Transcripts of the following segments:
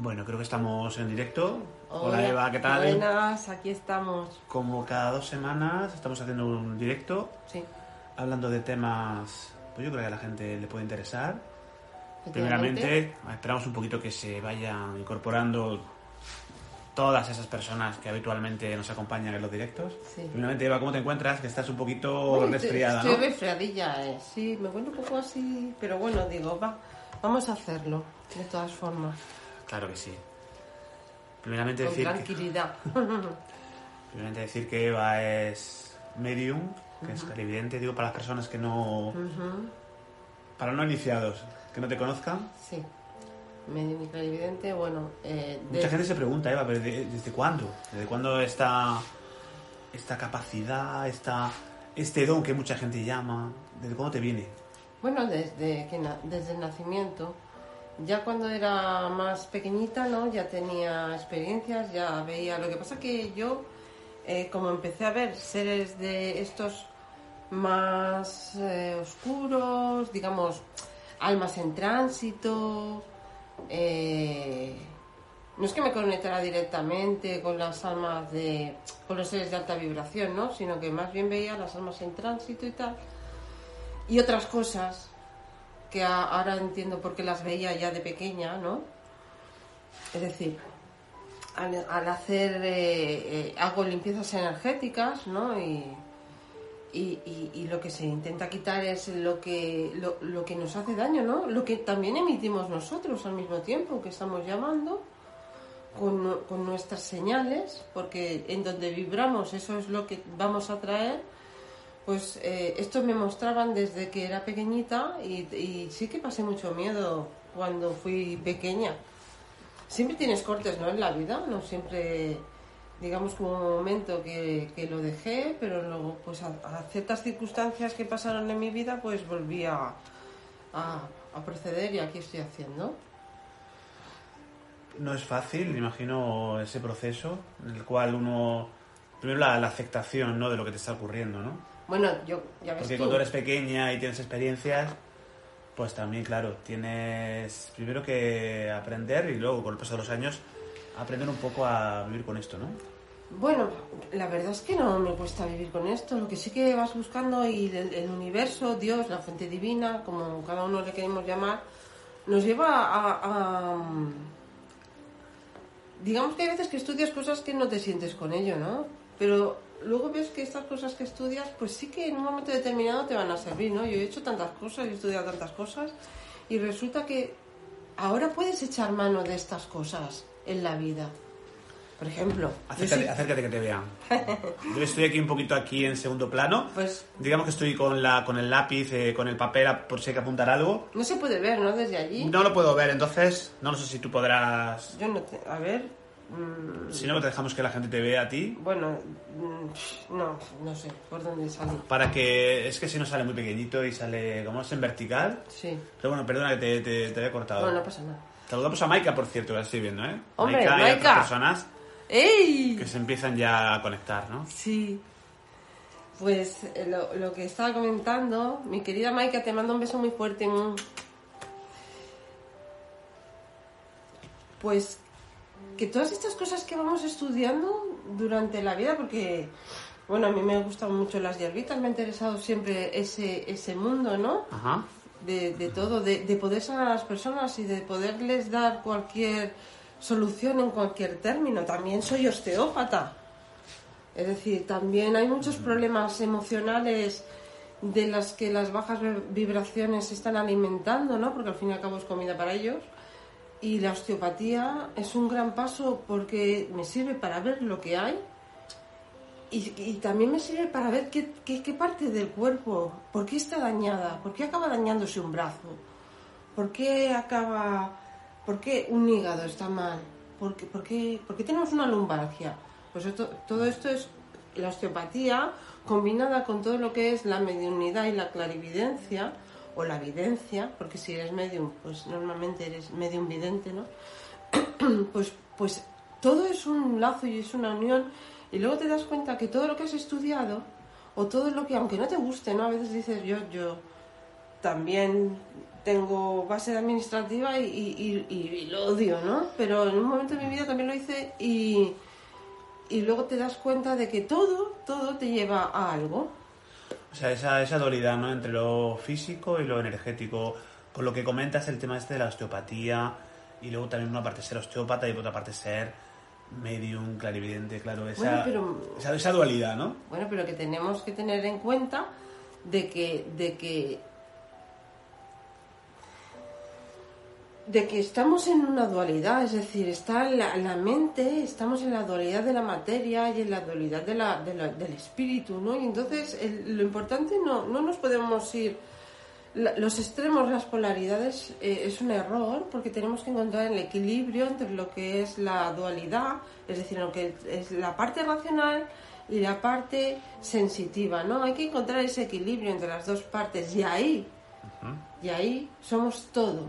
Bueno, creo que estamos en directo. Hola, Eva, ¿qué tal? Buenas, aquí estamos. Como cada dos semanas estamos haciendo un directo. Sí. Hablando de temas, pues yo creo que a la gente le puede interesar. Primeramente, esperamos un poquito que se vayan incorporando todas esas personas que habitualmente nos acompañan en los directos. Sí. Primeramente, Eva, ¿cómo te encuentras? Que estás un poquito Bueno, resfriada, estoy ¿no? resfriadilla, eh. Sí, me encuentro un poco así, pero bueno, digo, va, vamos a hacerlo, de todas formas, Claro que sí. Primeramente con decir, que, tranquilidad. primeramente decir que Eva es medium, que es clarividente, digo para las personas que no... Ujú, Para no iniciados, que no te conozcan. Sí, medio y clarividente, bueno, eh, Mucha gente se pregunta, Eva, pero ¿de- ¿desde cuándo? ¿Desde cuándo esta, esta capacidad, esta, este don que mucha gente llama, ¿desde cuándo te viene? Bueno, desde, que na- desde el nacimiento. Ya cuando era más pequeñita, ¿no? Ya tenía experiencias, ya veía. Lo que pasa que yo, eh, como empecé a ver seres de estos más eh, oscuros, digamos, almas en tránsito, eh, no es que me conectara directamente con las almas de, con los seres de alta vibración, ¿no? Sino que más bien veía las almas en tránsito y tal y otras cosas que ahora entiendo por qué las veía ya de pequeña, ¿no? Es decir, al, al hacer, eh, eh, hago limpiezas energéticas, ¿no? Y, y, y- y lo que se intenta quitar es lo que, lo, lo que nos hace daño, ¿no? Lo que también emitimos nosotros al mismo tiempo, que estamos llamando con, con nuestras señales, porque en donde vibramos eso es lo que vamos a traer pues eh, me mostraban desde que era pequeñita y, sí que pasé mucho miedo cuando fui pequeña. Siempre tienes cortes, ¿no? En la vida, no siempre, digamos, como un momento que, lo dejé, pero luego, pues a, ciertas circunstancias que pasaron en mi vida, pues volví a, proceder y aquí estoy haciendo. No es fácil, imagino, ese proceso en el cual uno... Primero la, la aceptación, ¿no? De lo que te está ocurriendo, ¿no? Bueno, yo, ya ves Porque tú. cuando eres pequeña y tienes experiencias, pues también, claro, tienes primero que aprender y luego, con el paso de los años, aprender un poco a vivir con esto, ¿no? Bueno, la verdad es que no me cuesta vivir con esto. Lo que sí que vas buscando y el, el universo, Dios, la fuente divina, como cada uno le queremos llamar, nos lleva a, a- Digamos que hay veces que estudias cosas que no te sientes con ello, ¿no? Pero luego ves que estas cosas que estudias, pues sí que en un momento determinado te van a servir, ¿no? Yo he hecho tantas cosas, he estudiado tantas cosas y resulta que ahora puedes echar mano de estas cosas en la vida. Por ejemplo, Acércate, acércate que te vean. Yo estoy aquí un poquito aquí en segundo plano. Pues Digamos que estoy con, la, con el lápiz, eh, con el papel por si hay que apuntar algo. no se puede ver, ¿no? Desde allí. No lo puedo ver, entonces no sé si tú podrás... Yo no te... A ver... mm, Si no, te dejamos que la gente te vea a ti. bueno, mm, no, no sé por dónde salir. Para que... Es que si no sale muy pequeñito y sale como es en vertical. Sí. Pero bueno, perdona que te, te, te había cortado. Bueno, no pasa nada. Saludamos a Maika, por cierto, que la estoy viendo, ¿eh? Hombre, y otras Maika. personas ¡Ey! que se empiezan ya a conectar, ¿no? Sí. Pues eh, lo, lo que estaba comentando, mi querida Maika, te mando un beso muy fuerte. Pues que todas estas cosas que vamos estudiando durante la vida, porque, bueno, a mí me gustan mucho las hierbitas, me ha interesado siempre ese, ese mundo, ¿no? Ajá. de, de todo, de, de poder sanar a las personas y de poderles dar cualquier solución en cualquier término. También soy osteópata. Es decir, también hay muchos problemas emocionales de las que las bajas vibraciones se están alimentando, ¿no? Porque al fin y al cabo es comida para ellos. Y la osteopatía es un gran paso porque me sirve para ver lo que hay y, y también me sirve para ver qué, qué- qué parte del cuerpo, por qué está dañada, por qué acaba dañándose un brazo, por qué acaba, por qué un hígado está mal, por qué, por qué- por qué tenemos una lumbalgia. Pues esto- todo esto es la osteopatía combinada con todo lo que es la mediunidad y la clarividencia, o la videncia, porque si eres medium, pues normalmente eres medium vidente, ¿no? pues, pues todo es un lazo y es una unión y luego te das cuenta que todo lo que has estudiado o todo lo que, aunque no te guste, ¿no? A veces dices, yo, yo también tengo base administrativa y- y lo odio, ¿no? Pero en un momento de mi vida también lo hice y, y luego te das cuenta de que todo, todo te lleva a algo. O sea, esa, esa dualidad, ¿no? Entre lo físico y lo energético. Con lo que comentas el tema este de la osteopatía y luego también una parte ser osteópata y por otra parte ser medium, clarividente, claro, esa, Bueno, pero- esa, esa dualidad, ¿no? Bueno, pero que tenemos que tener en cuenta de que, de que, de que estamos en una dualidad, es decir, está la, la mente, estamos en la dualidad de la materia y en la dualidad de la, de la- del espíritu, ¿no? Y entonces el- lo importante no, no nos podemos ir la- los extremos, las polaridades, eh, es un error porque tenemos que encontrar el equilibrio entre lo que es la dualidad, es decir, lo que es la parte racional y la parte sensitiva, ¿no? Hay que encontrar ese equilibrio entre las dos partes y ahí, y ahí somos todo.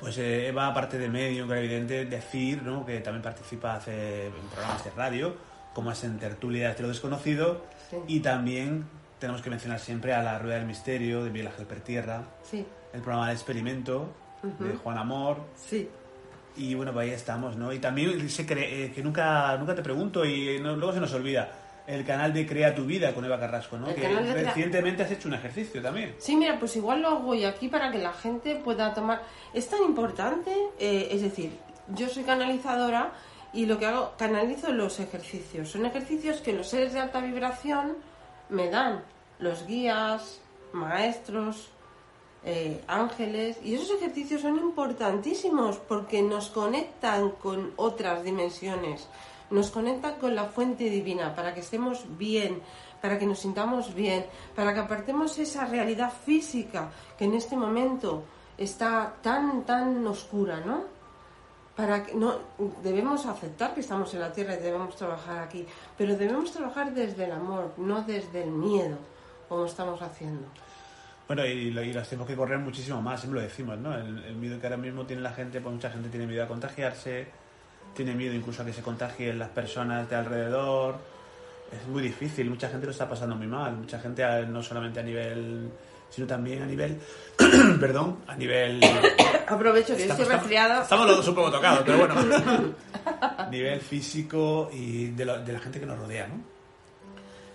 Pues eh, Eva, aparte de medium, clarividente, decir, ¿no? Que también participa hace en programas de radio, como es en Tertulia de lo Desconocido, Sí. y también tenemos que mencionar siempre a La Rueda del Misterio, de Miguel Ángel Pertierra, Sí, el programa de Experimento, de Juan Amor, sí. Y bueno, pues ahí estamos, ¿no? Y también se cree, eh, que nunca, nunca te pregunto y no- luego se nos olvida, el canal de Crea tu Vida con Eva Carrasco, ¿no? El que de recientemente has hecho un ejercicio también. Sí, mira, pues igual lo hago yo aquí para que la gente pueda tomar. Es tan importante, eh, es decir, yo soy canalizadora y lo que hago, canalizo los ejercicios. Son ejercicios que los seres de alta vibración me dan, los guías, maestros, eh, ángeles, y esos ejercicios son importantísimos porque nos conectan con otras dimensiones, nos conectan con la fuente divina para que estemos bien, para que nos sintamos bien, para que apartemos esa realidad física que en este momento está tan, tan oscura, ¿no? Para que no debemos aceptar que estamos en la tierra y debemos trabajar aquí, pero debemos trabajar desde el amor, no desde el miedo, como estamos haciendo. Bueno, y, y los tenemos que correr muchísimo más, siempre lo decimos, ¿no? El, el miedo que ahora mismo tiene la gente, pues mucha gente tiene miedo a contagiarse, tiene miedo incluso a que se contagien las personas de alrededor. Es muy difícil, mucha gente lo está pasando muy mal, mucha gente no solamente a nivel, sino también a nivel, perdón, a nivel... Aprovecho que yo estoy resfriada. estamos los dos un poco tocados, pero bueno. nivel físico y de, lo- de la gente que nos rodea, ¿no?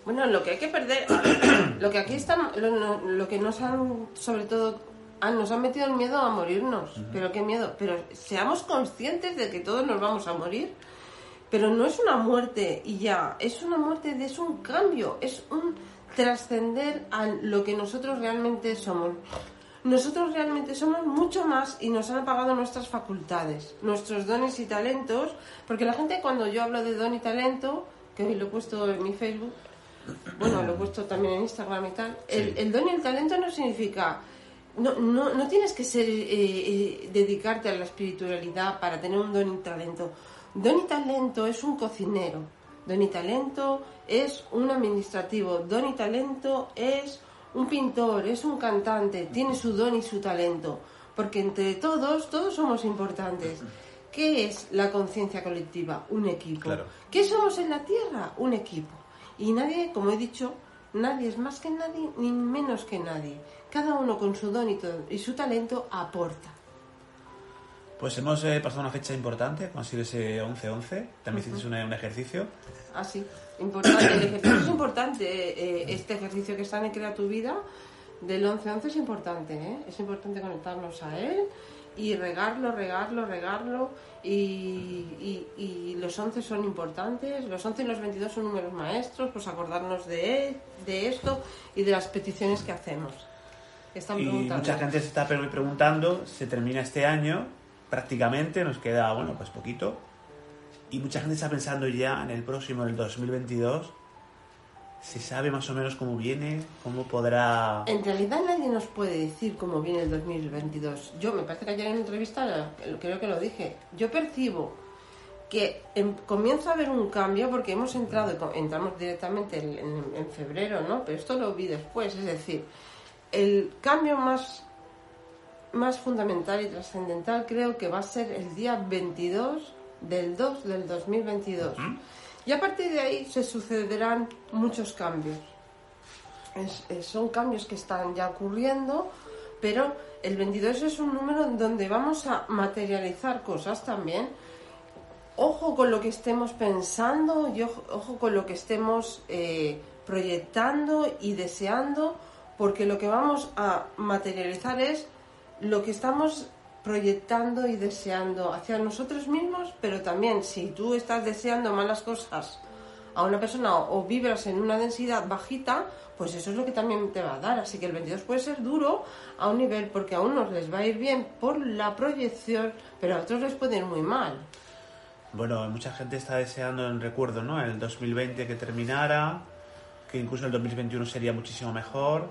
Bueno, lo que hay que perder, lo que aquí están, lo- lo que nos han, sobre todo, ah, nos han metido el miedo a morirnos. Pero qué miedo. Pero seamos conscientes de que todos nos vamos a morir. Pero no es una muerte y ya, es una muerte, de- es un cambio, es un trascender a lo que nosotros realmente somos. Nosotros realmente somos mucho más y nos han apagado nuestras facultades, nuestros dones y talentos, porque la gente cuando yo hablo de don y talento, que hoy lo he puesto en mi Facebook, bueno, lo he puesto también en Instagram y tal, el don y el talento no significa... No, no, no tienes que ser eh, eh, dedicarte a la espiritualidad para tener un don y talento. Don y talento es un cocinero. Don y talento es un administrativo. Don y talento es un pintor, es un cantante. Tiene su don y su talento. Porque entre todos, todos somos importantes. ¿Qué es la conciencia colectiva? Un equipo. Claro. ¿Qué somos en la Tierra? Un equipo. Y nadie, como he dicho, nadie es más que nadie ni menos que nadie. Cada uno con su don y, todo- y su talento aporta. Pues hemos eh, pasado una fecha importante, como ha sido ese 11-11. También hiciste un, un ejercicio. Así, importante. El ejercicio es importante. eh, este ejercicio que está en Crea tu Vida del 11-11 es importante. ¿eh? Es importante conectarnos a él y regarlo, regarlo, regarlo. Y, y- y los 11 son importantes. Los 11 y los 22 son números maestros. Pues acordarnos de, de esto y de las peticiones que hacemos. Están Y mucha gente se está pre- preguntando, se termina este año, prácticamente, nos queda, bueno, pues poquito. Y mucha gente está pensando ya en el próximo, en el 2022. ¿Se sabe más o menos cómo viene? ¿Cómo podrá...? En realidad nadie nos puede decir cómo viene el 2022. Yo me parece que ayer en entrevista creo que lo dije. Yo percibo que em- comienza a haber un cambio porque hemos entrado, entramos directamente en, en- en febrero, ¿no? Pero esto lo vi después, es decir, el cambio más, más fundamental y trascendental creo que va a ser el día 22 del 2 del 2022. Y a partir de ahí se sucederán muchos cambios. son cambios que están ya ocurriendo, pero el 22 es un número donde vamos a materializar cosas también. Ojo con lo que estemos pensando y ojo, ojo con lo que estemos eh, proyectando y deseando, porque lo que vamos a materializar es lo que estamos proyectando y deseando hacia nosotros mismos, pero también si tú estás deseando malas cosas a una persona o, vibras en una densidad bajita, pues eso es lo que también te va a dar. Así que el 22 puede ser duro a un nivel porque a unos les va a ir bien por la proyección, pero a otros les puede ir muy mal. Bueno, mucha gente está deseando en recuerdo, ¿no? El 2020 que terminara, que incluso el 2021 sería muchísimo mejor,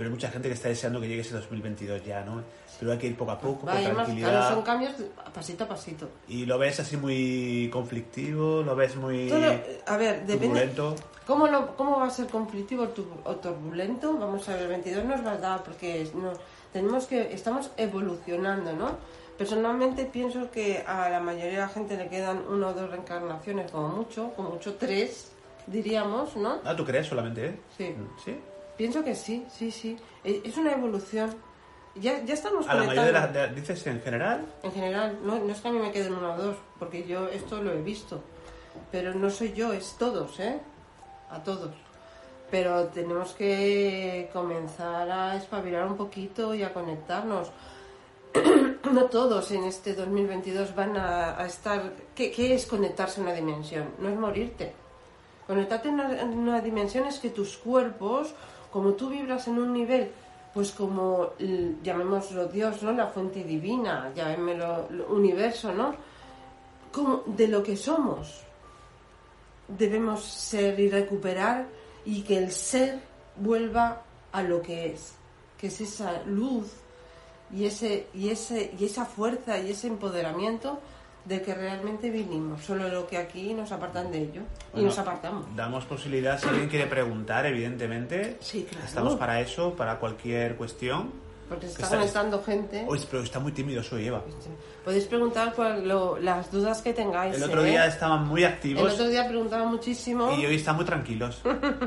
pero hay mucha gente que está deseando que llegue ese 2022 ya, ¿no? Pero hay que ir poco a poco, Va con tranquilidad. claro, son cambios pasito a pasito. Y lo ves así muy conflictivo, lo ves muy Todo, a ver, depende. turbulento. ¿Cómo, lo- ¿Cómo va a ser conflictivo o tur- o turbulento? Vamos a ver, el 22 nos va a dar porque no, tenemos que estamos evolucionando, ¿no? Personalmente pienso que a la mayoría de la gente le quedan una o dos reencarnaciones como mucho, como mucho tres, diríamos, ¿no? Ah, ¿tú crees solamente, eh? Sí. ¿Sí? Pienso que sí, sí, sí. E- Es una evolución. Ya, ya estamos A la mayoría de las... de- ¿Dices en general? En general, no, no es que a mí me queden una o dos, porque yo esto lo he visto. Pero no soy yo, es todos, ¿eh? A todos. Pero tenemos que comenzar a espabilar un poquito y a conectarnos. no todos en este 2022 van a, a estar... ¿Qué, qué es conectarse a una dimensión? No es morirte. Conectarte en una, en una dimensión es que tus cuerpos, como tú vibras en un nivel, pues como llamémoslo Dios, ¿no? La fuente divina, llamémoslo universo, ¿no? Como de lo que somos. Debemos ser y recuperar y que el ser vuelva a lo que es, que es esa luz y ese y ese y esa fuerza y ese empoderamiento de que realmente vinimos, solo lo que aquí nos apartan de ello y Bueno, nos apartamos. Damos posibilidad, si alguien quiere preguntar, evidentemente. Sí, claro. Estamos para eso, para cualquier cuestión. Porque se está está- conectando gente. Uy, pero está muy tímido soy, Eva. Podéis preguntar cual- lo- las dudas que tengáis. El otro ¿eh? día estaban muy El activos otro día preguntaba muchísimo. y hoy están muy tranquilos.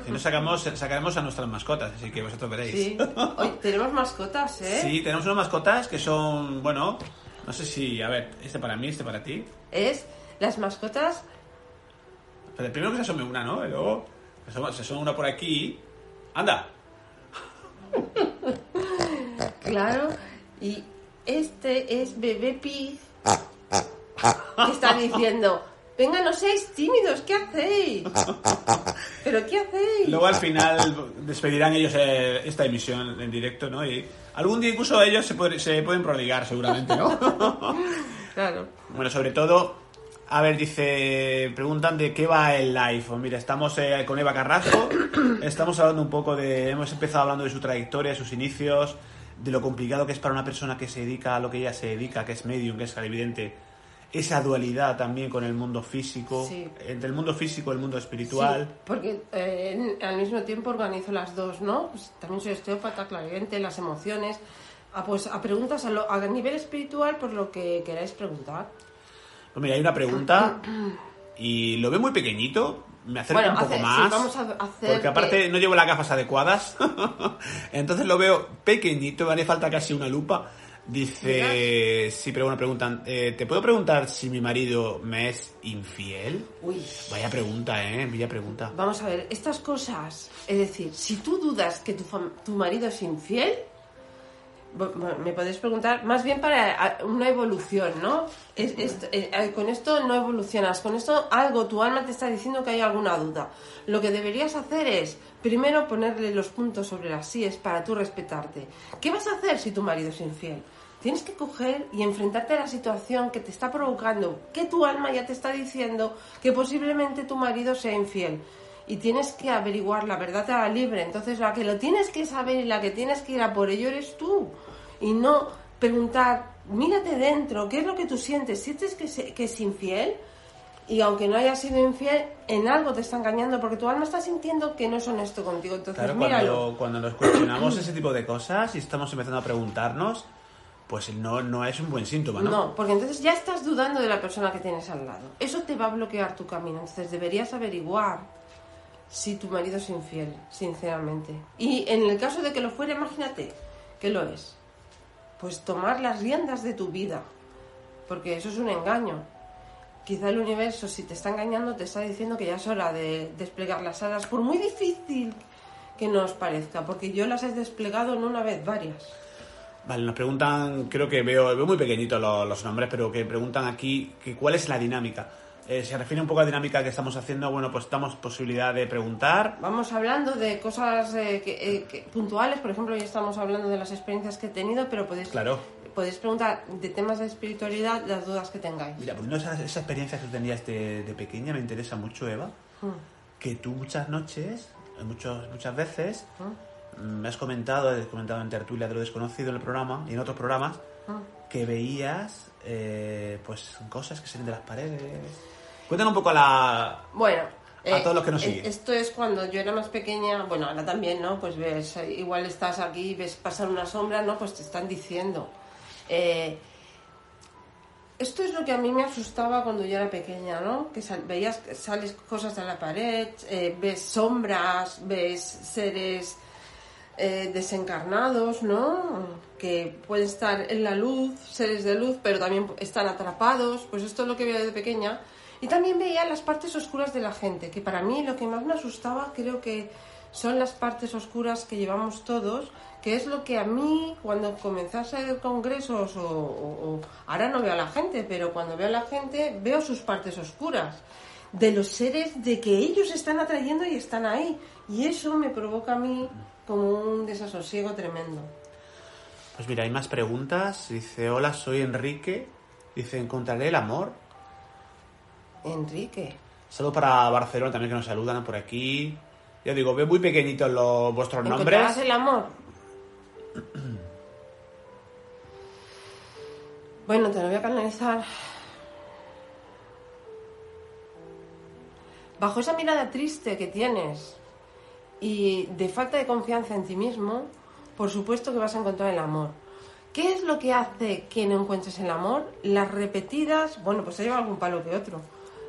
Si no sacamos, sacaremos a nuestras mascotas, así que vosotros veréis. Sí. Hoy tenemos mascotas, ¿eh? Sí, tenemos unas mascotas que son, bueno, no sé si, a ver, este para mí, este para ti. Es las mascotas. Pero primero que se asome una, ¿no? Y luego se asoma, se asoma una por aquí. ¡Anda! Claro. Y este es Bebé Pig. Que está diciendo. Venga, no seáis tímidos, ¿qué hacéis? ¿Pero qué hacéis? Luego al final despedirán ellos eh, esta emisión en directo, ¿no? Y algún día incluso ellos se, puede- se pueden prodigar, seguramente, ¿no? Claro. bueno, sobre todo, a ver, dice, preguntan de qué va el live. Mira, estamos eh, con Eva Carrasco, estamos hablando un poco de, hemos empezado hablando de su trayectoria, sus inicios, de lo complicado que es para una persona que se dedica a lo que ella se dedica, que es medium, que es evidente, esa dualidad también con el mundo físico, Sí. entre el mundo físico y el mundo espiritual. Sí, porque eh, al mismo tiempo organizo las dos, ¿no? Pues también soy osteópata, clarividente, las emociones. A, pues a preguntas a, lo- a nivel espiritual, por lo que queráis preguntar. Pues mira, hay una pregunta y lo veo muy pequeñito. Me acerco Bueno, un poco hace- sí, más. vamos a hacer porque aparte que- no llevo las gafas adecuadas. Entonces lo veo pequeñito, me hace falta casi una lupa. Dice, sí, pero bueno, preguntan, eh, ¿te puedo preguntar si mi marido me es infiel? Uy, Vaya pregunta, ¿eh? Vaya pregunta. vamos a ver, estas cosas, es decir, si tú dudas que tu, tu marido es infiel, me podéis preguntar, más bien para una evolución, ¿no? Es- es- eh, eh, con esto no evolucionas, con esto algo, tu alma te está diciendo que hay alguna duda. Lo que deberías hacer es, primero ponerle los puntos sobre las síes para tú respetarte. ¿Qué vas a hacer si tu marido es infiel? Tienes que coger y enfrentarte a la situación que te está provocando, que tu alma ya te está diciendo que posiblemente tu marido sea infiel. Y tienes que averiguar, la verdad te hará libre. Entonces la que lo tienes que saber y la que tienes que ir a por ello eres tú. Y no preguntar, mírate dentro, ¿qué es lo que tú sientes? ¿Sientes que, se- que es infiel? Y aunque no haya sido infiel, en algo te está engañando porque tu alma está sintiendo que no es honesto contigo. Entonces, Claro, cuando, cuando nos cuestionamos ese tipo de cosas y estamos empezando a preguntarnos, pues no, no es un buen síntoma, ¿no? No, porque entonces ya estás dudando de la persona que tienes al lado. Eso te va a bloquear tu camino. Entonces deberías averiguar si tu marido es infiel, sinceramente. Y en el caso de que lo fuera, imagínate que lo es. Pues tomar las riendas de tu vida, porque eso es un engaño. Quizá el universo, si te está engañando, te está diciendo que ya es hora de desplegar las alas, por muy difícil que nos parezca, porque yo las he desplegado no una vez, varias. Vale, nos preguntan, creo que veo, veo muy pequeñitos los, los nombres, pero que preguntan aquí que cuál es la dinámica. Eh, se refiere un poco a la dinámica que estamos haciendo, bueno, pues damos posibilidad de preguntar. Vamos hablando de cosas eh, que- eh, que- puntuales, por ejemplo, hoy estamos hablando de las experiencias que he tenido, pero podéis, Claro. podéis preguntar de temas de espiritualidad las dudas que tengáis. Mira, pues no, esa, esa experiencia que tenías de, de pequeña me interesa mucho, Eva. Mm, Que tú muchas noches, muchos, muchas veces, mm, mm, me has comentado, he comentado en tertulia de lo desconocido en el programa y en otros programas, mm. que veías eh, pues cosas que salen de las paredes. Cuéntanos un poco a la... Bueno, A todos los que nos eh, siguen. Esto es cuando yo era más pequeña, bueno, ahora también, ¿no? Pues ves, eh, igual estás aquí y ves pasar una sombra, ¿no? Pues te están diciendo. Eh, esto es lo que a mí me asustaba cuando yo era pequeña, ¿no? Que sal- veías sales cosas de la pared, eh, ves sombras, ves seres eh, desencarnados, ¿no? Que pueden estar en la luz, seres de luz, pero también están atrapados. Pues esto es lo que veía de pequeña. Y también veía las partes oscuras de la gente, que para mí lo que más me asustaba creo que son las partes oscuras que llevamos todos, que es lo que a mí, cuando comencé a hacer congresos, o- o- ahora no veo a la gente, pero cuando veo a la gente veo sus partes oscuras, de los seres de que ellos están atrayendo y están ahí. Y eso me provoca a mí como un desasosiego tremendo. Pues mira, hay más preguntas. Dice, hola, soy Enrique. Dice, ¿encontraré el amor? Enrique. Saludos para Barcelona también que nos saludan por aquí. Ya digo, veo muy pequeñitos los, vuestros ¿Encontrarás nombres. el amor? Bueno, te lo voy a canalizar. Bajo esa mirada triste que tienes y de falta de confianza en ti mismo, por supuesto que vas a encontrar el amor. ¿Qué es lo que hace que no encuentres el amor? Las repetidas, bueno, pues se lleva algún palo que otro.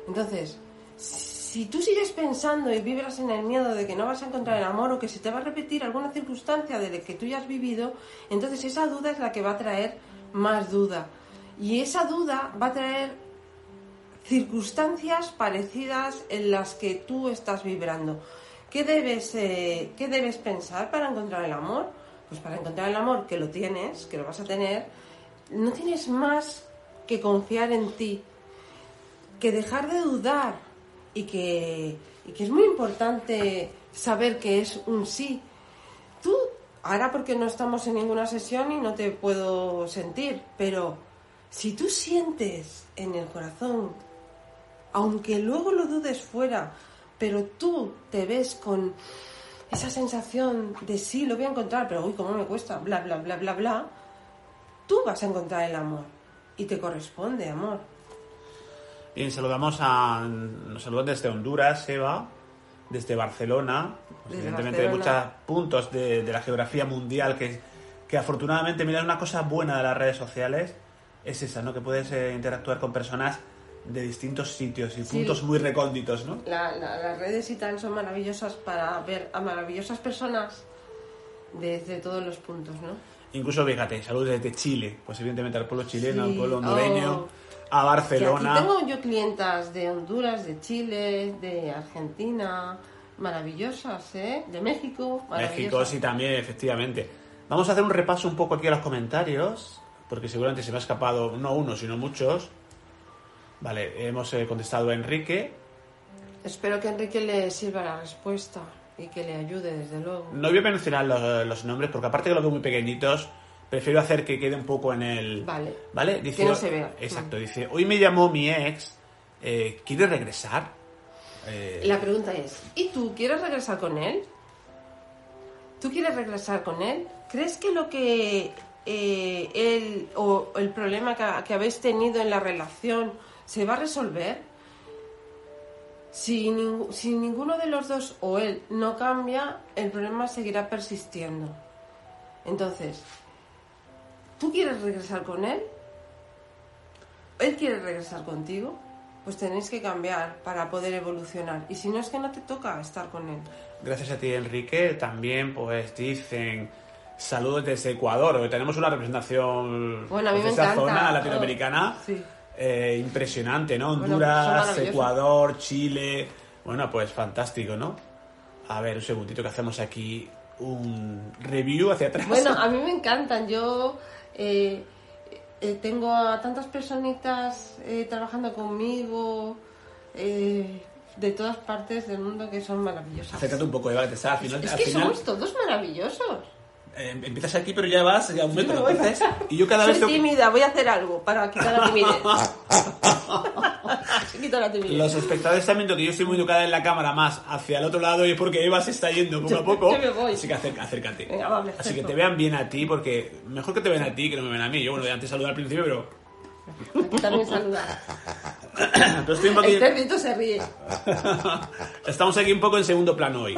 Entonces, si tú sigues pensando y vibras en el miedo de que no vas a encontrar el amor o que se te va a repetir alguna circunstancia de la que tú ya has vivido, entonces esa duda es la que va a traer más duda. Y esa duda va a traer circunstancias parecidas en las que tú estás vibrando. ¿Qué debes, eh, ¿Qué debes pensar para encontrar el amor? Pues para encontrar el amor, que lo tienes, que lo vas a tener, no tienes más que confiar en ti, que dejar de dudar y que, y que es muy importante saber que es un sí. Tú, ahora porque no estamos en ninguna sesión y no te puedo sentir, pero si tú sientes en el corazón, aunque luego lo dudes fuera, pero tú te ves con esa sensación de sí, lo voy a encontrar, pero uy, cómo me cuesta, bla, bla, bla, bla, bla, tú vas a encontrar el amor y te corresponde amor. Bien, saludamos a. Nos saludan desde Honduras, Eva, desde Barcelona. Pues, Desde evidentemente hay Barcelona. muchos puntos de, de la geografía mundial que, que afortunadamente, mira, una cosa buena de las redes sociales es esa, ¿no? Que puedes eh, interactuar con personas de distintos sitios y Sí. puntos muy recónditos, ¿no? La- la- las redes y tal son maravillosas para ver a maravillosas personas desde todos los puntos, ¿no? Incluso, fíjate, saludos desde Chile, pues evidentemente al pueblo chileno, Sí, al pueblo hondureño, oh. a Barcelona. aquí tengo yo clientas de Honduras, de Chile, de Argentina, maravillosas, ¿eh? De México, México, sí, también, efectivamente. Vamos a hacer un repaso un poco aquí a los comentarios, porque seguramente se me ha escapado no uno, sino muchos. Vale, hemos eh, contestado a Enrique. Espero que a Enrique le sirva la respuesta y que le ayude, desde luego. No voy a mencionar los, los nombres, porque aparte que los veo muy pequeñitos, prefiero hacer que quede un poco en el... Vale. ¿Vale? Dice, Que no se vea. Exacto, dice, hoy me llamó mi ex, eh, ¿quiere regresar? Eh, La pregunta es, ¿y tú quieres regresar con él? ¿Tú quieres regresar con él? ¿Crees que lo que eh, él o el problema que, que habéis tenido en la relación se va a resolver? Si, ning- si ninguno de los dos o él no cambia, el problema seguirá persistiendo. Entonces, ¿tú quieres regresar con él? ¿Él quiere regresar contigo? pues tenéis que cambiar para poder evolucionar. Y si no es que no te toca estar con él. Gracias a ti, Enrique. También, pues dicen saludos desde Ecuador. Hoy tenemos una representación Bueno, a mí pues, me de esa encanta. zona latinoamericana Sí. Eh, impresionante, ¿no? Honduras. Ecuador, Chile. Bueno, pues fantástico, ¿no? A ver, un segundito que hacemos aquí un review hacia atrás. Bueno, a mí me encantan. Yo eh, eh, tengo a tantas personitas eh, trabajando conmigo eh, de todas partes del mundo que son maravillosas. Acércate un poco, Eva, que te al final. Es al que final, somos todos maravillosos. Eh, empiezas aquí, pero ya vas ya a un metro. entonces, y yo cada Soy vez tengo- tímida, voy a hacer algo para quitar la timidez. La. Los espectadores están viendo que yo estoy muy educada en la cámara más hacia el otro lado y es porque Eva se está yendo poco a poco. Yo me voy. Así que acer- acércate. Venga, vale, Así que te vean bien a ti porque mejor que te vean a ti que no me ven a mí. Yo, bueno, antes saludé al principio, pero, Aquí también saludar. pero estoy un poco... El se ríe. Estamos aquí un poco en segundo plano hoy.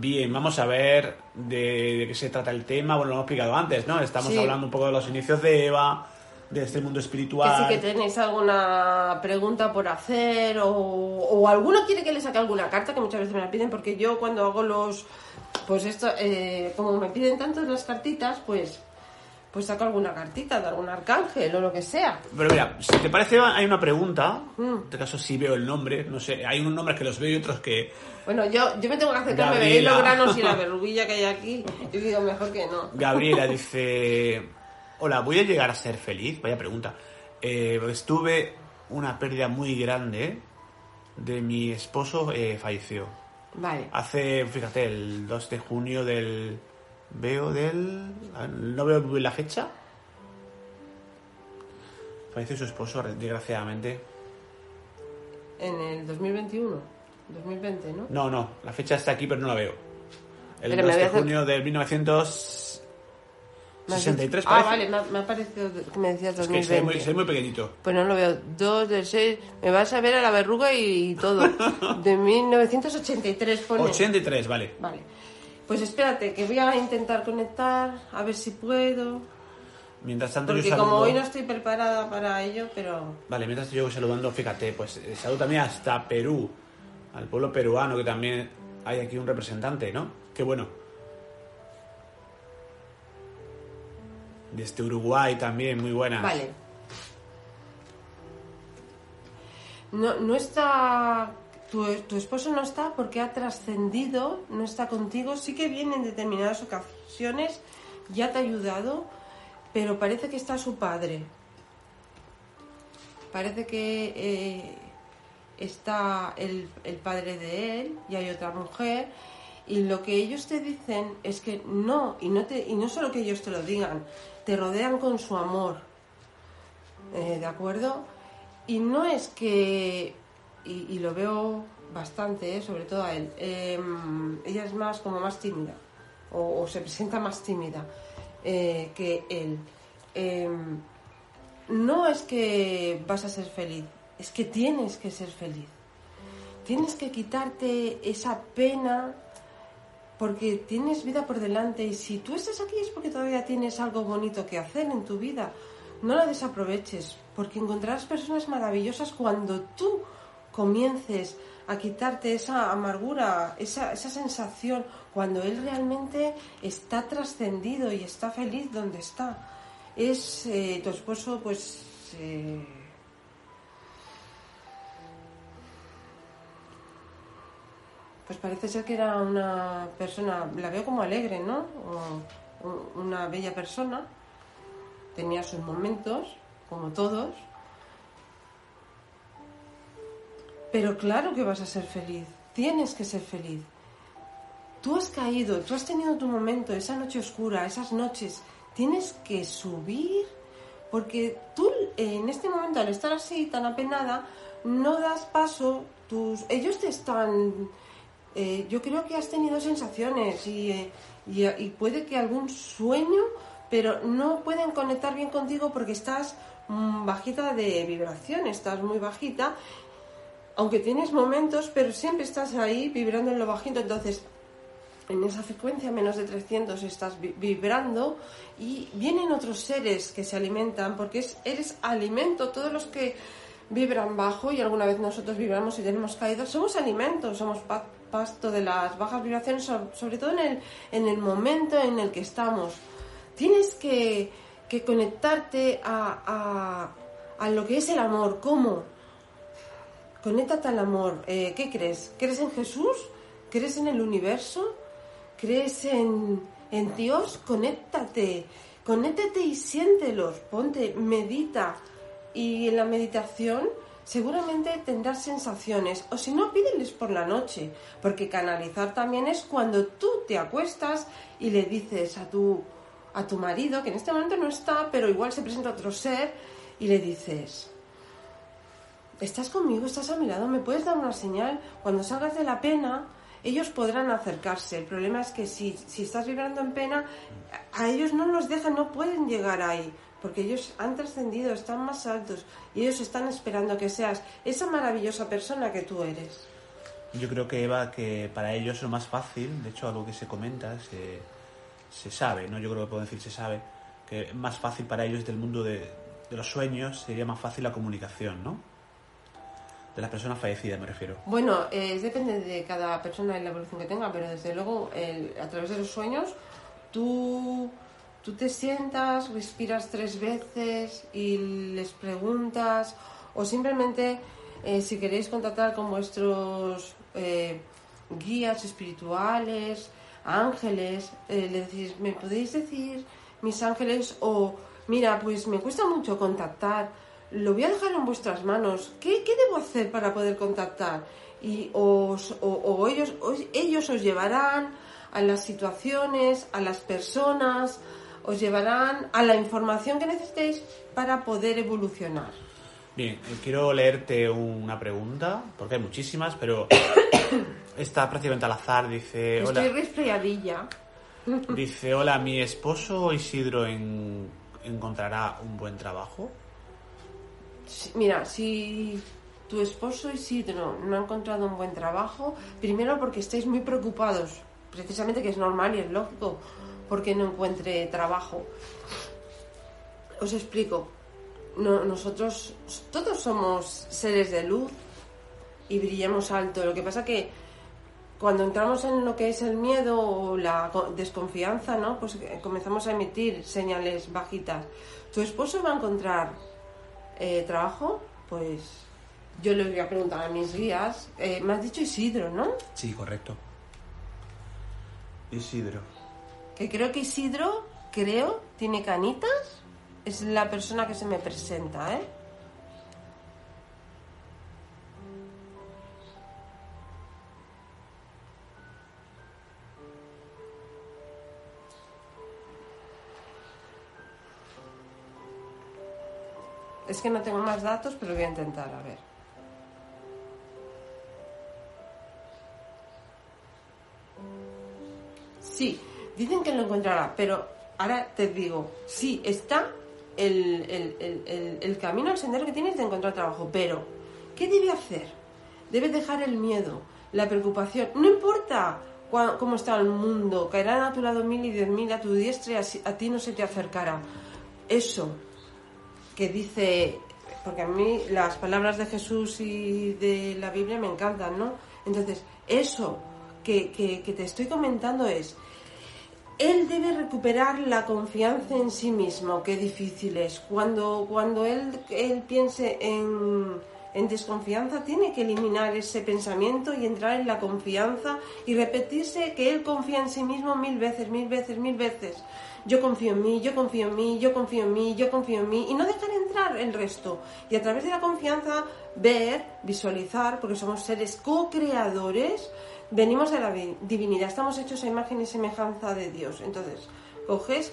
Bien, vamos a ver de, de qué se trata el tema. Bueno, lo hemos explicado antes, ¿no? Estamos Sí. hablando un poco de los inicios de Eva, de este mundo Que espiritual. si que tenéis alguna pregunta por hacer o, o alguno quiere que le saque alguna carta, que muchas veces me la piden, porque yo cuando hago los... Pues esto, eh, como me piden tanto las cartitas, pues pues saco alguna cartita de algún arcángel o lo que sea. Pero mira, si te parece, hay una pregunta. Mm. En este caso sí veo el nombre. No sé, hay unos nombres que los veo y otros que... Bueno, yo, yo me tengo que acercar, me Gabriela. veréis los granos y la verruguilla que hay aquí. Yo digo, mejor que no. Gabriela dice: Hola, ¿voy a llegar a ser feliz? Vaya pregunta. Eh, pues tuve una pérdida muy grande de mi esposo, eh, falleció. Vale. Hace, fíjate, el 2 de junio del. Veo del. No veo muy la fecha. Falleció su esposo, desgraciadamente. En el 2021, 2020, ¿no? No, no, la fecha está aquí, pero no la veo. El Pero 2 me voy de hacer- junio del Me has 1963, dicho- parece. Ah, vale, me ha, parecido que me decías Es que 2020. soy muy, soy muy pequeñito. Pues no lo veo. 2 del 6. Me vas a ver a la verruga y, todo. De 1983 pone. 83, vale. Vale. Pues espérate, que voy a intentar conectar, a ver si puedo. Mientras tanto Porque yo como saludo... hoy no estoy preparada para ello, pero. Vale, mientras yo voy saludando, fíjate, pues eh, saludo también hasta Perú, al pueblo peruano, que también hay aquí un representante, ¿no? Qué bueno. Desde Uruguay también, muy buenas. Vale. No, no está. Tu, tu esposo no está porque ha trascendido, no está contigo. Sí que viene en determinadas ocasiones, ya te ha ayudado, pero parece que está su padre. Parece que eh, está el, el padre de él y hay otra mujer. Y lo que ellos te dicen es que no, y no, te, y no solo que ellos te lo digan, te rodean con su amor. Eh, ¿De acuerdo? Y no es que, y, lo veo bastante, eh, sobre todo a él, em, ella es más como más tímida, o, o se presenta más tímida eh, que él. Em, no es que vas a ser feliz, es que tienes que ser feliz. Tienes que quitarte esa pena porque tienes vida por delante y si tú estás aquí es porque todavía tienes algo bonito que hacer en tu vida. No la desaproveches porque encontrarás personas maravillosas cuando tú comiences a quitarte esa amargura, esa, esa sensación, cuando él realmente está trascendido y está feliz donde está. Es eh, tu esposo, pues... eh, Pues parece ser que era una persona, la veo como alegre, ¿no? Una bella persona. Tenía sus momentos, como todos. Pero claro que vas a ser feliz. Tienes que ser feliz. Tú has caído, tú has tenido tu momento, esa noche oscura, esas noches. Tienes que subir porque tú en este momento al estar así tan apenada no das paso. Tus, ellos te están eh, yo creo que has tenido sensaciones y, eh, y puede que algún sueño, pero no pueden conectar bien contigo porque estás mm, bajita de vibración, estás muy bajita, aunque tienes momentos, pero siempre estás ahí vibrando en lo bajito, entonces en esa frecuencia menos de 300 estás vi- vibrando y vienen otros seres que se alimentan porque es, eres alimento, todos los que vibran bajo y alguna vez nosotros vibramos y tenemos caído, somos alimento, somos pa- pasto de las bajas vibraciones, so- sobre todo en el, en el momento en el que estamos. Tienes que, que conectarte a, a- a lo que es el amor. ¿Cómo? Conéctate al amor. Eh, ¿Qué crees? ¿Crees en Jesús? ¿Crees en el universo? ¿Crees en, en Dios? Conéctate. Conéctate y siéntelos. Ponte, medita. Y en la meditación seguramente tendrás sensaciones. O si no, pídeles por la noche. Porque canalizar también es cuando tú te acuestas y le dices a tu, a tu marido, que en este momento no está, pero igual se presenta otro ser, y le dices, estás conmigo, estás a mi lado, me puedes dar una señal. Cuando salgas de la pena, ellos podrán acercarse. El problema es que si, si estás vibrando en pena, a ellos no los dejan, no pueden llegar ahí. Porque ellos han trascendido, están más altos y ellos están esperando que seas esa maravillosa persona que tú eres. Yo creo que Eva, que para ellos es lo más fácil, de hecho algo que se comenta, se, se sabe, ¿no? Yo creo que puedo decir se sabe, que más fácil para ellos del mundo de, de los sueños, sería más fácil la comunicación, ¿no? De las personas fallecidas me refiero. Bueno, eh, depende de cada persona y la evolución que tenga, pero desde luego el- a través de los sueños tú, tú te sientas, respiras tres veces y les preguntas o simplemente eh, si queréis contactar con vuestros eh, guías espirituales, ángeles, eh, le decís, ¿me podéis decir mis ángeles? O mira, pues me cuesta mucho contactar, lo voy a dejar en vuestras manos, ¿qué, qué debo hacer para poder contactar? Y os- o, o ellos, os- ellos os llevarán a las situaciones, a las personas, os llevarán a la información que necesitéis para poder evolucionar. Bien, eh, quiero leerte una pregunta, porque hay muchísimas, pero está prácticamente al azar. Dice, Estoy hola, resfriadilla. dice, hola, mi esposo Isidro en- encontrará un buen trabajo. Mira, si tu esposo Isidro no ha encontrado un buen trabajo, primero porque estáis muy preocupados, precisamente que es normal y es lógico, porque no encuentre trabajo. Os explico. No- nosotros todos somos seres de luz y brillamos alto. Lo que pasa que cuando entramos en lo que es el miedo o la co- desconfianza, ¿no? Pues eh, comenzamos a emitir señales bajitas. ¿Tu esposo va a encontrar eh, trabajo? Pues yo le voy a preguntar a mis guías. Eh, me has dicho Isidro, ¿no? Sí, correcto. Isidro. Que creo que Isidro, creo, tiene canitas. Es la persona que se me presenta, ¿eh? Es que no tengo más datos, pero voy a intentar, a ver. Sí, dicen que lo encontrará, pero ahora te digo, sí, está el, el- el- el- camino, el sendero que tienes de encontrar trabajo, pero ¿qué debe hacer? Debe dejar el miedo, la preocupación, no importa cómo está el mundo, caerán a tu lado mil y diez mil a tu diestra y a ti no se te acercará. Eso que dice, porque a mí las palabras de Jesús y de la Biblia me encantan, ¿no? Entonces, eso que, que- que te estoy comentando es, él debe recuperar la confianza en sí mismo, qué difícil es. Cuando, cuando él, él piense en, en desconfianza, tiene que eliminar ese pensamiento y entrar en la confianza y repetirse que él confía en sí mismo mil veces, mil veces, mil veces. Yo confío en mí, yo confío en mí, yo confío en mí, yo confío en mí y no dejar entrar el resto. Y a través de la confianza ver, visualizar, porque somos seres co-creadores, venimos de la vi- divinidad, estamos hechos a imagen y semejanza de Dios. Entonces, coges,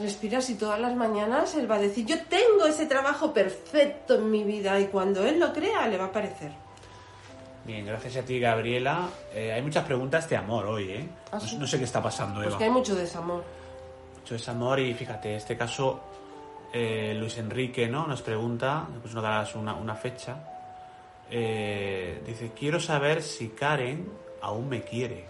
respiras y todas las mañanas Él va a decir, yo tengo ese trabajo perfecto en mi vida y cuando Él lo crea le va a parecer. Bien, gracias a ti, Gabriela. Eh, hay muchas preguntas de amor hoy, ¿eh? ¿Ah, No, sí? no sé qué está pasando, Pues Eva. que hay mucho desamor. Mucho desamor y fíjate, en este caso eh, Luis Enrique ¿no? nos pregunta, pues no darás una, una fecha, eh, dice, quiero saber si Karen aún me quiere.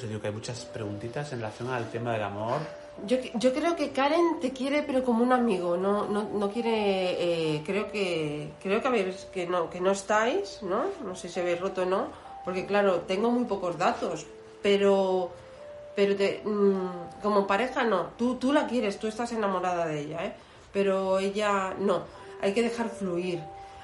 Pues digo que hay muchas preguntitas en relación al tema del amor. Yo, yo creo que Karen te quiere pero como un amigo, no, no, no quiere, eh, creo que, creo que a ver, que no, que no estáis, ¿no? No sé si habéis roto o no, porque claro, tengo muy pocos datos, pero, pero te, mm, como pareja no, tú, tú la quieres, tú estás enamorada de ella, ¿eh? Pero ella no, hay que dejar fluir.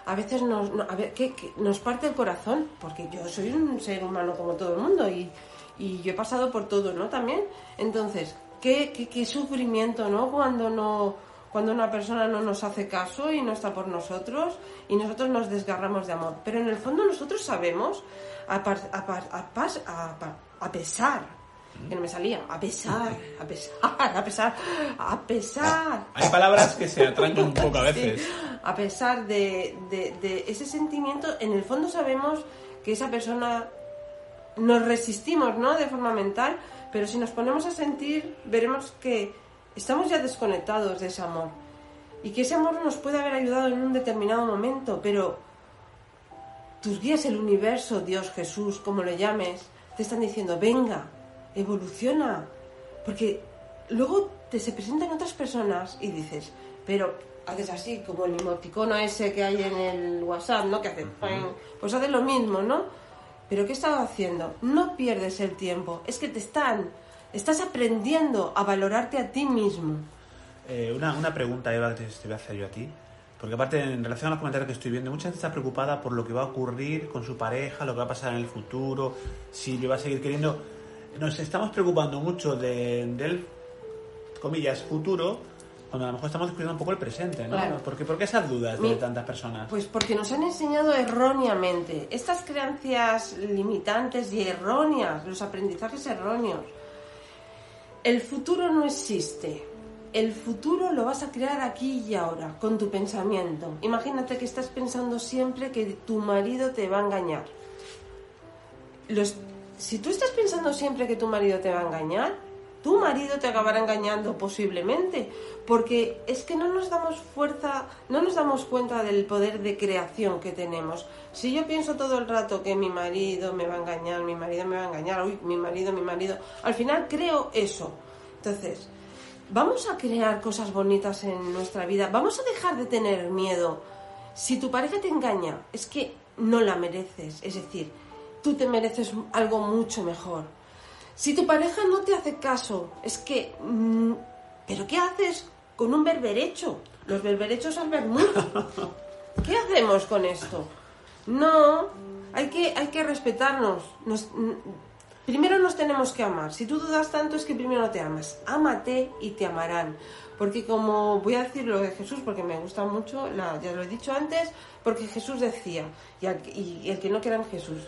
A veces nos, no- a ver, ¿qué- qué? nos parte el corazón, porque yo soy un ser humano como todo el mundo y, y yo he pasado por todo, ¿no? También. Entonces, qué, qué, qué sufrimiento, ¿no? Cuando no cuando una persona no nos hace caso y no está por nosotros y nosotros nos desgarramos de amor. Pero en el fondo nosotros sabemos, a, par- a, par- a pas- a pesar, que no me salía, a pesar, a pesar, a pesar, a pesar, Hay palabras que se atrancan un poco a veces. Sí, a pesar de, de- de ese sentimiento, en el fondo sabemos que esa persona nos resistimos, ¿no? De forma mental, pero si nos ponemos a sentir, veremos que estamos ya desconectados de ese amor. Y que ese amor nos puede haber ayudado en un determinado momento, pero tus guías, el universo, Dios, Jesús, como lo llames, te están diciendo, venga, evoluciona. Porque luego te se presentan otras personas y dices, pero haces así, como el emoticono ese que hay en el WhatsApp, ¿no? Que hace, pues haces lo mismo, ¿no? Pero ¿qué estás haciendo? No pierdes el tiempo, es que te están, estás aprendiendo a valorarte a ti mismo. Eh, una, una pregunta, Eva, que te, voy a hacer yo a ti. Porque aparte, en relación a los comentarios que estoy viendo, mucha gente está preocupada por lo que va a ocurrir con su pareja, lo que va a pasar en el futuro, si le va a seguir queriendo. Nos estamos preocupando mucho de- del, comillas, futuro, cuando a lo mejor estamos descuidando un poco el presente, ¿no? Claro. ¿Por qué, por qué esas dudas de tantas personas? Pues porque nos han enseñado erróneamente estas creencias limitantes y erróneas, los aprendizajes erróneos. El futuro no existe. El futuro lo vas a crear aquí y ahora, con tu pensamiento. Imagínate que estás pensando siempre que tu marido te va a engañar. Los- si tú estás pensando siempre que tu marido te va a engañar, tu marido te acabará engañando posiblemente, porque es que no nos damos fuerza, no nos damos cuenta del poder de creación que tenemos. Si yo pienso todo el rato que mi marido me va a engañar, mi marido me va a engañar, uy, mi marido, mi marido, al final creo eso. Entonces, vamos a crear cosas bonitas en nuestra vida, vamos a dejar de tener miedo. Si tu pareja te engaña, es que no la mereces, es decir, tú te mereces algo mucho mejor. Si tu pareja no te hace caso, es que... mm, ¿Pero qué haces con un berberecho? Los berberechos al vermut. ¿Qué hacemos con esto? No, hay que, hay que respetarnos. Nos- mm, primero nos tenemos que amar. Si tú dudas tanto es que primero no te amas. Ámate y te amarán. Porque como voy a decir lo de Jesús, porque me gusta mucho, la- ya lo he dicho antes, porque Jesús decía, y, el que no quiera en Jesús,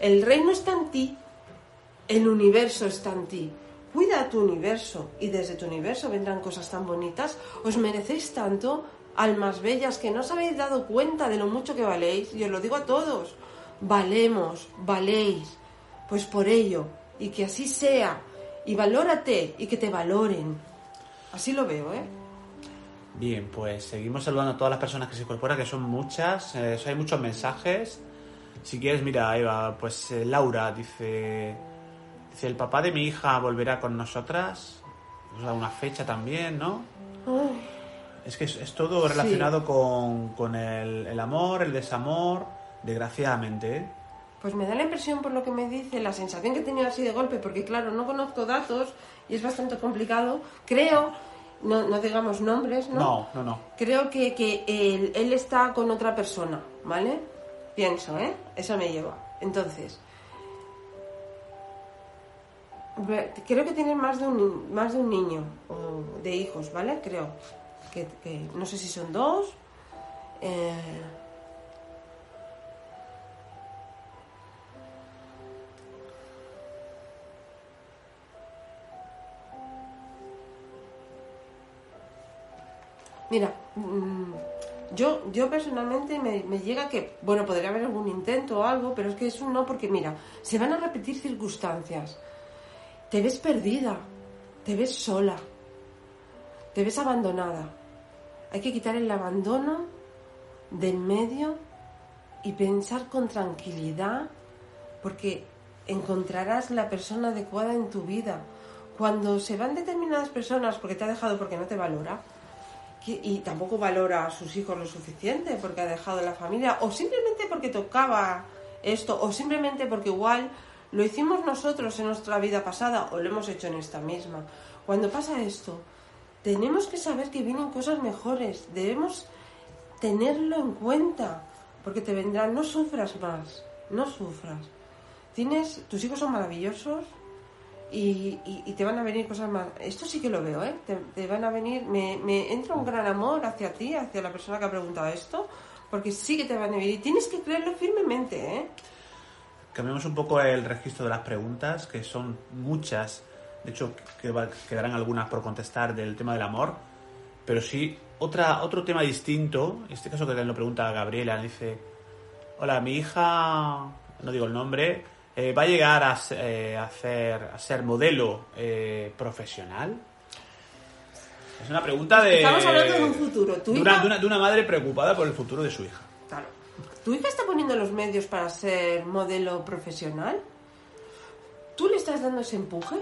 el reino está en ti, el universo está en ti. Cuida tu universo y desde tu universo vendrán cosas tan bonitas. Os merecéis tanto, almas bellas, que no os habéis dado cuenta de lo mucho que valéis. Y os lo digo a todos. Valemos, valéis. Pues por ello, y que así sea. Y valórate y que te valoren. Así lo veo, ¿eh? Bien, pues seguimos saludando a todas las personas que se incorporan, que son muchas, eh, hay muchos mensajes. Si quieres, mira, Eva, pues eh, Laura dice, dice, el papá de mi hija volverá con nosotras, nos da una fecha también, ¿no? Ay, Es que es, es todo Sí. relacionado con, con el, el amor, el desamor, desgraciadamente, ¿eh? Pues me da la impresión, por lo que me dice, la sensación que he tenido así de golpe, porque claro, no conozco datos y es bastante complicado. Creo, no, no digamos nombres, ¿no? No, no, no. Creo que, que él, él está con otra persona, ¿vale? Pienso, ¿eh? Eso me lleva. Entonces, creo que tienen más de un, más de un niño, o de hijos, ¿vale? Creo. Que, no sé si son dos. eh, Mira, mm, yo, yo personalmente me, me llega que, bueno, podría haber algún intento o algo, pero es que es un no porque, mira, se van a repetir circunstancias. Te ves perdida, te ves sola, te ves abandonada. Hay que quitar el abandono del medio y pensar con tranquilidad porque encontrarás la persona adecuada en tu vida. cuando se van determinadas personas porque te ha dejado porque no te valora, y tampoco valora a sus hijos lo suficiente porque ha dejado la familia, o simplemente porque tocaba esto, o simplemente porque igual lo hicimos nosotros en nuestra vida pasada o lo hemos hecho en esta misma. Cuando pasa esto, tenemos que saber que vienen cosas mejores, debemos tenerlo en cuenta, porque te vendrán, no sufras más, no sufras. Tienes, tus hijos son maravillosos y, te van a venir cosas más. Esto sí que lo veo, ¿eh? Te, te van a venir, me, me entra un gran amor hacia ti, hacia la persona que ha preguntado esto, porque sí que te van a venir y tienes que creerlo firmemente, ¿eh? Cambiamos un poco el registro de las preguntas, que son muchas. De hecho, que va- quedarán algunas por contestar del tema del amor. Pero sí, otra, otro tema distinto. En este caso que también lo pregunta Gabriela. Dice, hola, mi hija, no digo el nombre, eh, ¿va a llegar a, eh, a hacer, a ser modelo eh, profesional? Es una pregunta de... Estamos hablando de un futuro. Tu de una- hija- de una- de una madre preocupada por el futuro de su hija. ¿Tu hija está poniendo los medios para ser modelo profesional? ¿Tú le estás dando ese empuje?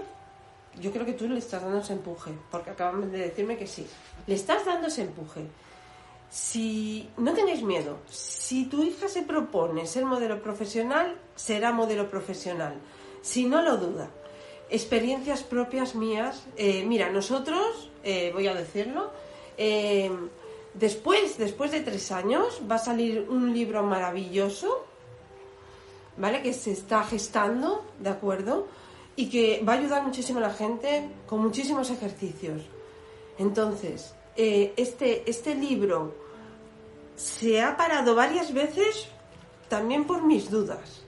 Yo creo que tú le estás dando ese empuje, porque acaban de decirme que sí. Le estás dando ese empuje. Si no tengáis miedo, si tu hija se propone ser modelo profesional, será modelo profesional. Si no lo duda. Experiencias propias mías. eh, mira, nosotros, eh, voy a decirlo, eh, después, después de tres años va a salir un libro maravilloso, ¿vale? Que se está gestando, ¿de acuerdo? Y que va a ayudar muchísimo a la gente con muchísimos ejercicios. Entonces, eh, este, este libro se ha parado varias veces también por mis dudas.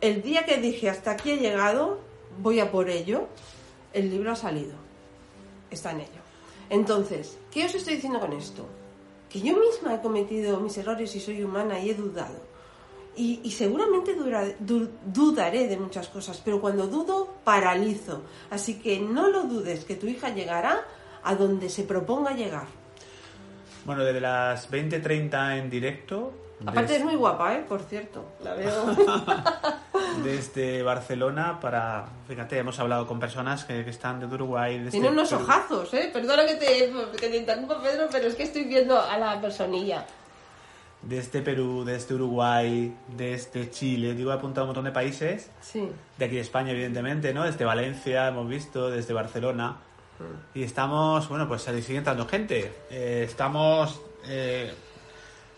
El día que dije hasta aquí he llegado, voy a por ello, el libro ha salido. Está en ello. Entonces, ¿qué os estoy diciendo con esto? Que yo misma he cometido mis errores y soy humana y he dudado. Y, y seguramente dudaré de muchas cosas, pero cuando dudo, paralizo. Así que no lo dudes, que tu hija llegará a donde se proponga llegar. Bueno, desde las 20.30 en directo. Aparte es muy guapa, ¿eh? Por cierto. La veo. desde Barcelona para... Fíjate, hemos hablado con personas que, que están de Uruguay. desde Tiene unos Perú. ojazos, ¿eh? Perdona que te, que te interrumpa, Pedro, pero es que estoy viendo a la personilla. Desde Perú, desde Uruguay, desde Chile. Digo, he apuntado un montón de países. Sí. De aquí de España, evidentemente, ¿no? Desde Valencia, hemos visto, desde Barcelona. Y estamos, bueno, pues sigue entrando gente. Eh, estamos... Eh,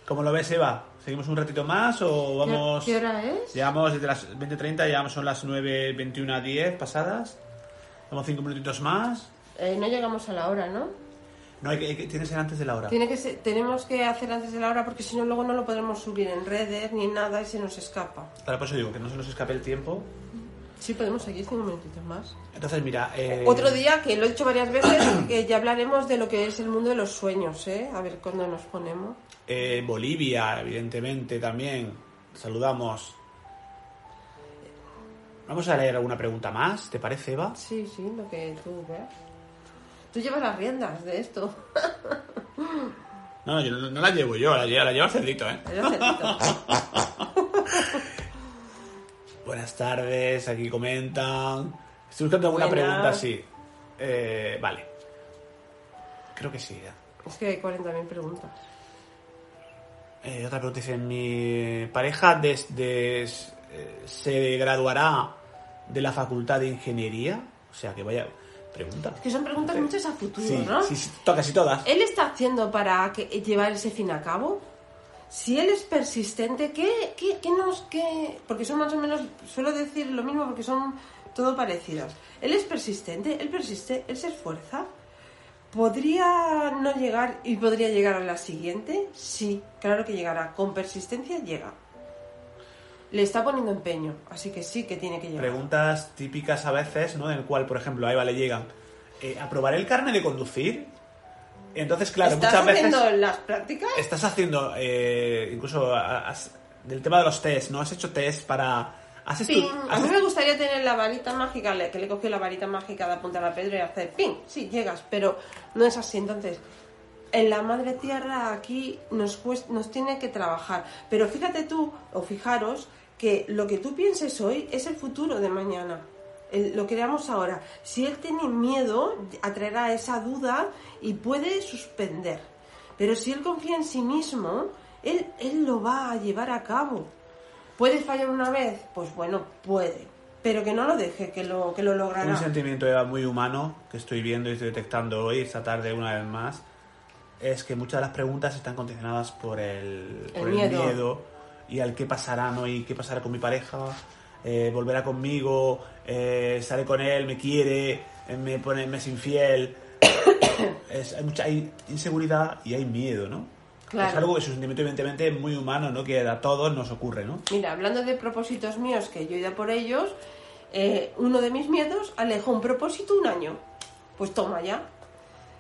¿Cómo lo ves, Eva? ¿Seguimos un ratito más o vamos...? ¿Qué, hora es? Llevamos desde las 20.30, llevamos son las 9.21 a 10 pasadas. Vamos cinco minutitos más. Eh, no llegamos a la hora, ¿no? No, hay que, hay que- tiene que ser antes de la hora. Tiene que ser- tenemos que hacer antes de la hora porque si no luego no lo podremos subir en redes ni nada y se nos escapa. Claro, por eso digo que no se nos escape el tiempo. Sí, podemos seguir cinco minutitos más. Entonces, mira... eh, Otro día, que lo he dicho varias veces, que ya hablaremos de lo que es el mundo de los sueños, ¿eh? A ver cuándo nos ponemos. eh, Bolivia, evidentemente, también. Saludamos. Vamos a leer alguna pregunta más, ¿te parece, Eva? Sí, sí, lo que tú veas. Tú llevas las riendas de esto. No, no, yo no, no la llevo yo, la lleva, la lleva el cerdito, ¿eh? Eres cerdito. Buenas tardes, aquí comentan. Estoy buscando alguna Buenas. pregunta, sí. Eh, vale. Creo que sí. ¿eh? Es que hay 40.000 preguntas. Eh, otra pregunta dice, mi pareja desde eh, se graduará de la Facultad de Ingeniería. O sea, que vaya pregunta. Es que son preguntas muchas a futuro, Sí, ¿no? sí, casi todas. ¿Él está haciendo para que, llevar ese fin a cabo? Si él es persistente, ¿qué, qué, qué nos...? Qué? Porque son más o menos, suelo decir lo mismo porque son todo parecidas. Él es persistente, él persiste, él se esfuerza. ¿Podría no llegar y podría llegar a la siguiente? Sí, claro que llegará. Con persistencia llega. Le está poniendo empeño, así que sí que tiene que llegar. Preguntas típicas a veces, ¿no? En el cual, por ejemplo, a Eva le llegan, eh, ¿aprobaré el carne de conducir? Entonces, claro, ¿Estás muchas veces... haciendo las prácticas? Estás haciendo, eh, incluso, has- del tema de los test, ¿no? Has hecho test para... Has Ping. A mí me gustaría tener la varita mágica, que le cogió la varita mágica de apuntar a Pedro y hacer ping. Sí, llegas, pero no es así. Entonces, en la madre tierra aquí nos, cuest- nos tiene que trabajar. Pero fíjate tú, o fijaros, que lo que tú pienses hoy es el futuro de mañana. El- lo que leamos ahora. Si él tiene miedo, atraerá esa duda y puede suspender. Pero si él confía en sí mismo, él, él lo va a llevar a cabo. ¿Puede fallar una vez? Pues bueno, puede. Pero que no lo deje, que lo, que lo logrará. Un sentimiento muy humano que estoy viendo y estoy detectando hoy, esta tarde, una vez más, es que muchas de las preguntas están condicionadas por el, El por el miedo. miedo y al qué pasará, ¿no? Y qué pasará con mi pareja, eh, volverá conmigo, eh, estaré con él, me quiere, eh, me, pone, me es infiel. Es- hay mucha hay inseguridad y hay miedo, ¿no? Claro. Es algo que es un sentimiento evidentemente muy humano, ¿no? Que a todos nos ocurre, ¿no? Mira, hablando de propósitos míos, que yo he ido por ellos, eh, uno de mis miedos alejó un propósito un año. Pues toma ya.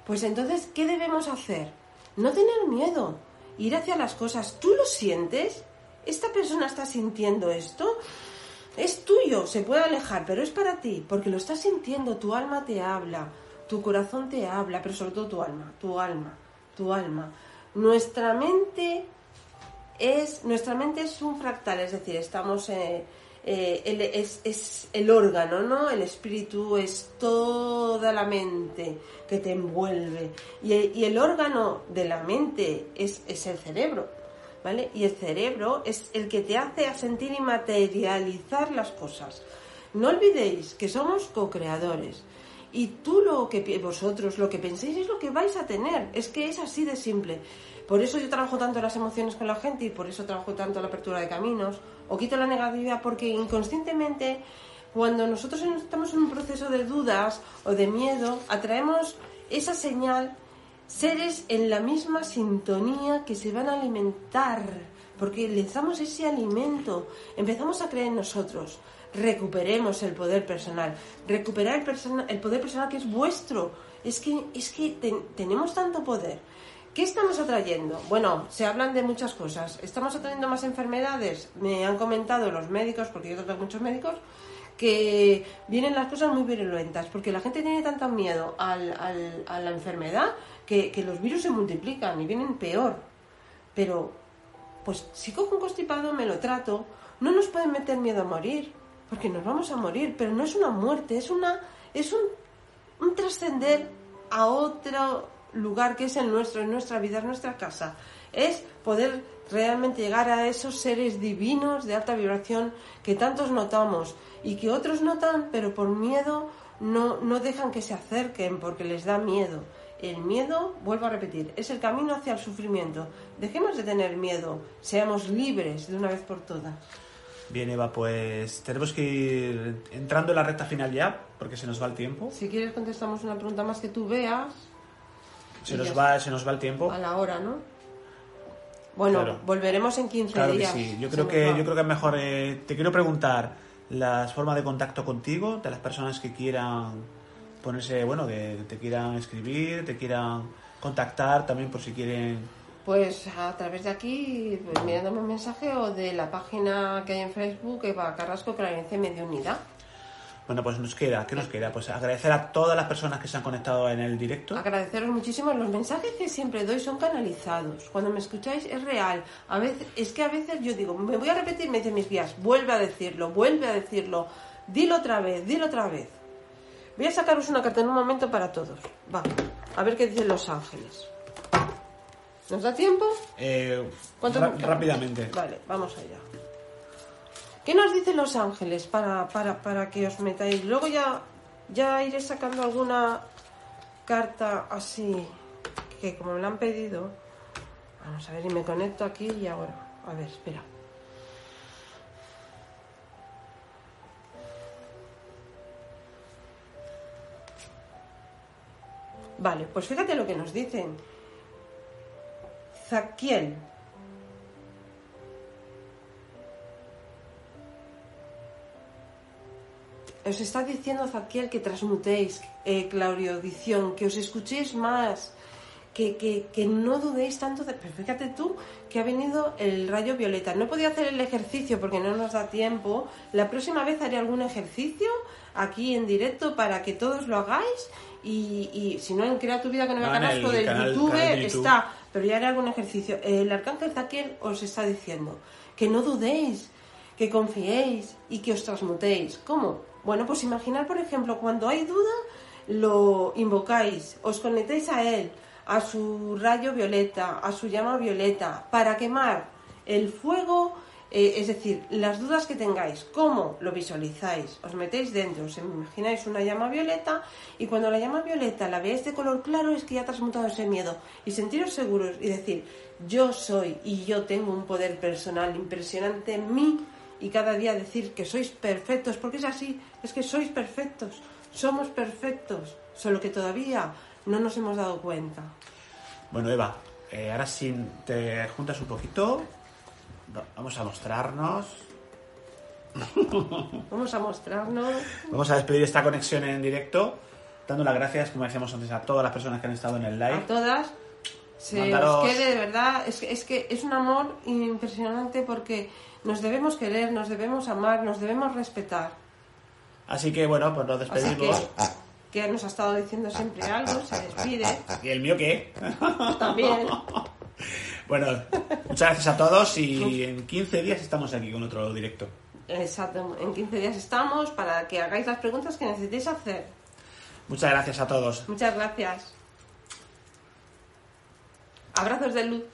Pues entonces, ¿qué debemos hacer? No tener miedo, ir hacia las cosas. ¿Tú lo sientes? ¿Esta persona está sintiendo esto? Es tuyo, se puede alejar, pero es para ti, porque lo estás sintiendo, tu alma te habla, tu corazón te habla, pero sobre todo tu alma, tu alma, tu alma. Nuestra mente es nuestra mente es un fractal, es decir, estamos eh, eh, el- es, es el órgano, ¿no? El espíritu es toda la mente que te envuelve y, y el órgano de la mente es, es el cerebro, Y el cerebro es el que te hace sentir y materializar las cosas. No olvidéis que somos co-creadores. Y tú lo que vosotros lo que penséis es lo que vais a tener. Es que es así de simple. Por eso yo trabajo tanto las emociones con la gente y por eso trabajo tanto la apertura de caminos. O quito la negatividad porque inconscientemente cuando nosotros estamos en un proceso de dudas o de miedo, atraemos esa señal seres en la misma sintonía que se van a alimentar, porque les damos ese alimento, empezamos a creer en nosotros, recuperemos el poder personal, recuperar el, el poder personal que es vuestro, es que, es que ten- tenemos tanto poder. ¿Qué estamos atrayendo? Bueno, se hablan de muchas cosas. ¿Estamos atrayendo más enfermedades? Me han comentado los médicos, porque yo trato con muchos médicos, que vienen las cosas muy virulentas, porque la gente tiene tanto miedo al- a la enfermedad que, los virus se multiplican y vienen peor. Pero, pues si cojo un constipado, me lo trato, no nos pueden meter miedo a morir, porque nos vamos a morir, pero no es una muerte, es una es un, un trascender a otro lugar que es el nuestro, en nuestra vida, en nuestra casa. Es poder realmente llegar a esos seres divinos de alta vibración que tantos notamos y que otros notan, pero por miedo no, no dejan que se acerquen porque les da miedo. El miedo, vuelvo a repetir, es el camino hacia el sufrimiento. Dejemos de tener miedo, seamos libres de una vez por todas. Bien, Eva, pues tenemos que ir entrando en la recta final ya, porque se nos va el tiempo. Si quieres contestamos una pregunta más que tú veas Se nos va, se nos va el tiempo. a la hora, ¿no? Bueno, Claro. volveremos en 15 Claro que días. sí. Yo creo que, va. yo creo que es mejor. eh, te quiero preguntar las formas de contacto contigo, de las personas que quieran ponerse, bueno, que te quieran escribir, te quieran contactar también por si quieren. Pues a través de aquí, pues, mirándome un mensaje o de la página que hay en Facebook, Eva Carrasco, Clarencia y Mediunidad. Bueno, pues nos queda, ¿qué nos queda? Pues agradecer a todas las personas que se han conectado en el directo. Agradeceros muchísimo. Los mensajes que siempre doy son canalizados. Cuando me escucháis es real. A veces, es que a veces yo digo, me voy a repetir, me dicen mis guías, vuelve a decirlo, vuelve a decirlo, dilo otra vez, dilo otra vez. Voy a sacaros una carta en un momento para todos. Va, a ver qué dicen los ángeles. ¿Nos da tiempo? Eh, rápidamente. Vale, vamos allá. ¿Qué nos dicen los ángeles para, para, para que os metáis? Luego ya, ya iré sacando alguna carta así, que como me la han pedido. Vamos a ver, y me conecto aquí y ahora. A ver, espera. Vale, pues fíjate lo que nos dicen. Zaquiel, os está diciendo Zaquiel que transmutéis, eh, clauriodición, que os escuchéis más, que, que, que no dudéis tanto de... Pero fíjate tú que ha venido el rayo violeta. No podía hacer el ejercicio porque no nos da tiempo. La próxima vez haré algún ejercicio aquí en directo para que todos lo hagáis. Y, y si no, en Crea tu vida Eva No, en el Carrasco del canal- YouTube, canal de YouTube. está. Pero ya haré algún ejercicio. El arcángel Zaquiel os está diciendo que no dudéis, que confiéis y que os transmutéis. ¿Cómo? Bueno, pues imaginar, por ejemplo, cuando hay duda, lo invocáis, os conectáis a él, a su rayo violeta, a su llama violeta, para quemar el fuego, eh, es decir, las dudas que tengáis, ¿cómo lo visualizáis? Os metéis dentro, os imagináis una llama violeta y cuando la llama violeta la veáis de color claro es que ya ha transmutado ese miedo y sentiros seguros y decir, yo soy y yo tengo un poder personal impresionante en mí y cada día decir que sois perfectos, porque es así, es que sois perfectos, somos perfectos, solo que todavía no nos hemos dado cuenta. Bueno, Eva, eh, ahora si te juntas un poquito, vamos a mostrarnos. Vamos a mostrarnos. Vamos a despedir esta conexión en directo, dando las gracias, como decíamos antes, a todas las personas que han estado en el a live. todas. Se Mandaros- os quede de verdad, es que, es que es un amor impresionante porque nos debemos querer, nos debemos amar, nos debemos respetar. Así que bueno, pues nos Así despedimos. que, que nos ha estado diciendo siempre algo, se despide. ¿Y el mío qué? También. Bueno, muchas gracias a todos y en 15 días estamos aquí con otro directo. Exacto, en 15 días estamos para que hagáis las preguntas que necesitéis hacer. Muchas gracias a todos. Muchas gracias. Abrazos de luz.